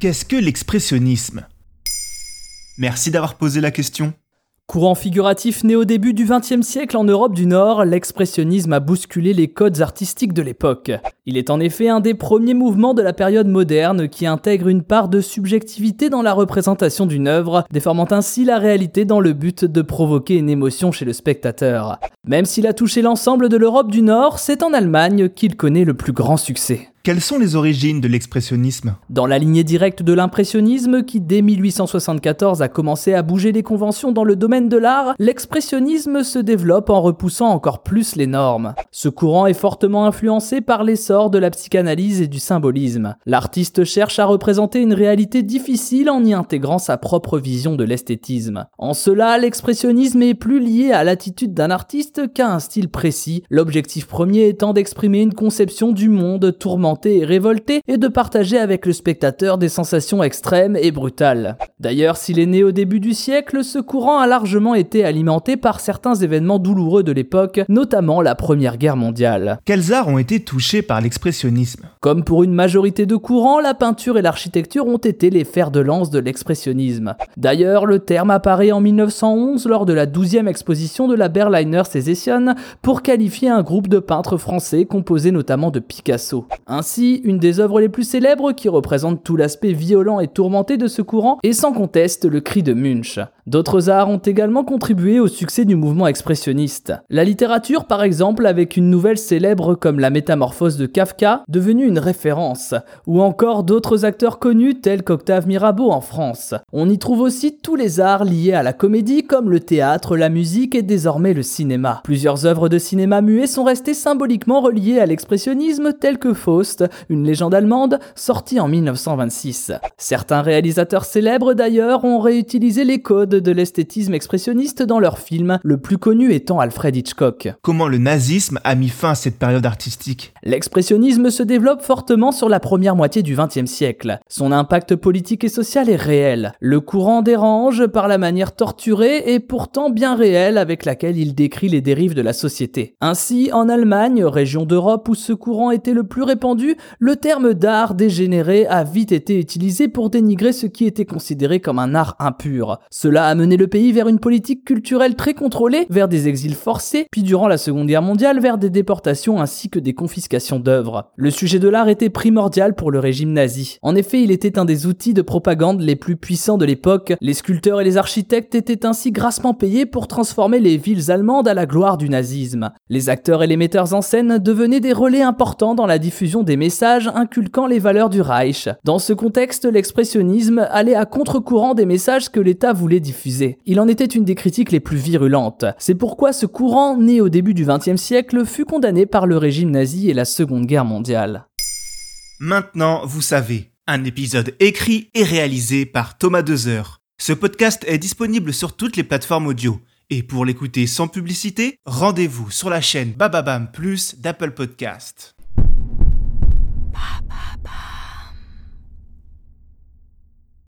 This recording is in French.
Qu'est-ce que l'expressionnisme? Merci d'avoir posé la question. Courant figuratif né au début du XXe siècle en Europe du Nord, l'expressionnisme a bousculé les codes artistiques de l'époque. Il est en effet un des premiers mouvements de la période moderne qui intègre une part de subjectivité dans la représentation d'une œuvre, déformant ainsi la réalité dans le but de provoquer une émotion chez le spectateur. Même s'il a touché l'ensemble de l'Europe du Nord, c'est en Allemagne qu'il connaît le plus grand succès. Quelles sont les origines de l'expressionnisme? Dans la lignée directe de l'impressionnisme, qui dès 1874 a commencé à bouger les conventions dans le domaine de l'art, l'expressionnisme se développe en repoussant encore plus les normes. Ce courant est fortement influencé par l'essor de la psychanalyse et du symbolisme. L'artiste cherche à représenter une réalité difficile en y intégrant sa propre vision de l'esthétisme. En cela, l'expressionnisme est plus lié à l'attitude d'un artiste qu'à un style précis, l'objectif premier étant d'exprimer une conception du monde tourmenté et révolté et de partager avec le spectateur des sensations extrêmes et brutales. D'ailleurs, s'il est né au début du siècle, ce courant a largement été alimenté par certains événements douloureux de l'époque, notamment la Première Guerre mondiale. Quels arts ont été touchés par l'expressionnisme? Comme pour une majorité de courants, la peinture et l'architecture ont été les fers de lance de l'expressionnisme. D'ailleurs, le terme apparaît en 1911 lors de la 12e exposition de la Berliner Sezession pour qualifier un groupe de peintres français composé notamment de Picasso. Ainsi, une des œuvres les plus célèbres qui représente tout l'aspect violent et tourmenté de ce courant est sans conteste le cri de Munch. D'autres arts ont également contribué au succès du mouvement expressionniste. La littérature par exemple avec une nouvelle célèbre comme La Métamorphose de Kafka, devenue une référence, ou encore d'autres acteurs connus tels qu'Octave Mirabeau en France. On y trouve aussi tous les arts liés à la comédie comme le théâtre, la musique et désormais le cinéma. Plusieurs œuvres de cinéma muet sont restées symboliquement reliées à l'expressionnisme telles que Faust, une légende allemande sortie en 1926. Certains réalisateurs célèbres d'ailleurs ont réutilisé les codes de l'esthétisme expressionniste dans leurs films, le plus connu étant Alfred Hitchcock. Comment le nazisme a mis fin à cette période artistique? L'expressionnisme se développe fortement sur la première moitié du XXe siècle. Son impact politique et social est réel. Le courant dérange par la manière torturée et pourtant bien réelle avec laquelle il décrit les dérives de la société. Ainsi, en Allemagne, région d'Europe où ce courant était le plus répandu, le terme d'art dégénéré a vite été utilisé pour dénigrer ce qui était considéré comme un art impur. Cela a mené le pays vers une politique culturelle très contrôlée, vers des exils forcés, puis durant la Seconde Guerre mondiale vers des déportations ainsi que des confiscations d'œuvres. Le sujet de l'art était primordial pour le régime nazi. En effet, il était un des outils de propagande les plus puissants de l'époque. Les sculpteurs et les architectes étaient ainsi grassement payés pour transformer les villes allemandes à la gloire du nazisme. Les acteurs et les metteurs en scène devenaient des relais importants dans la diffusion des messages inculquant les valeurs du Reich. Dans ce contexte, l'expressionnisme allait à contre-courant des messages que l'État voulait diffuser. Il en était une des critiques les plus virulentes. C'est pourquoi ce courant, né au début du XXe siècle, fut condamné par le régime nazi et la Seconde Guerre mondiale. Maintenant, vous savez, un épisode écrit et réalisé par Thomas Dezer. Ce podcast est disponible sur toutes les plateformes audio. Et pour l'écouter sans publicité, rendez-vous sur la chaîne Bababam Plus d'Apple Podcast.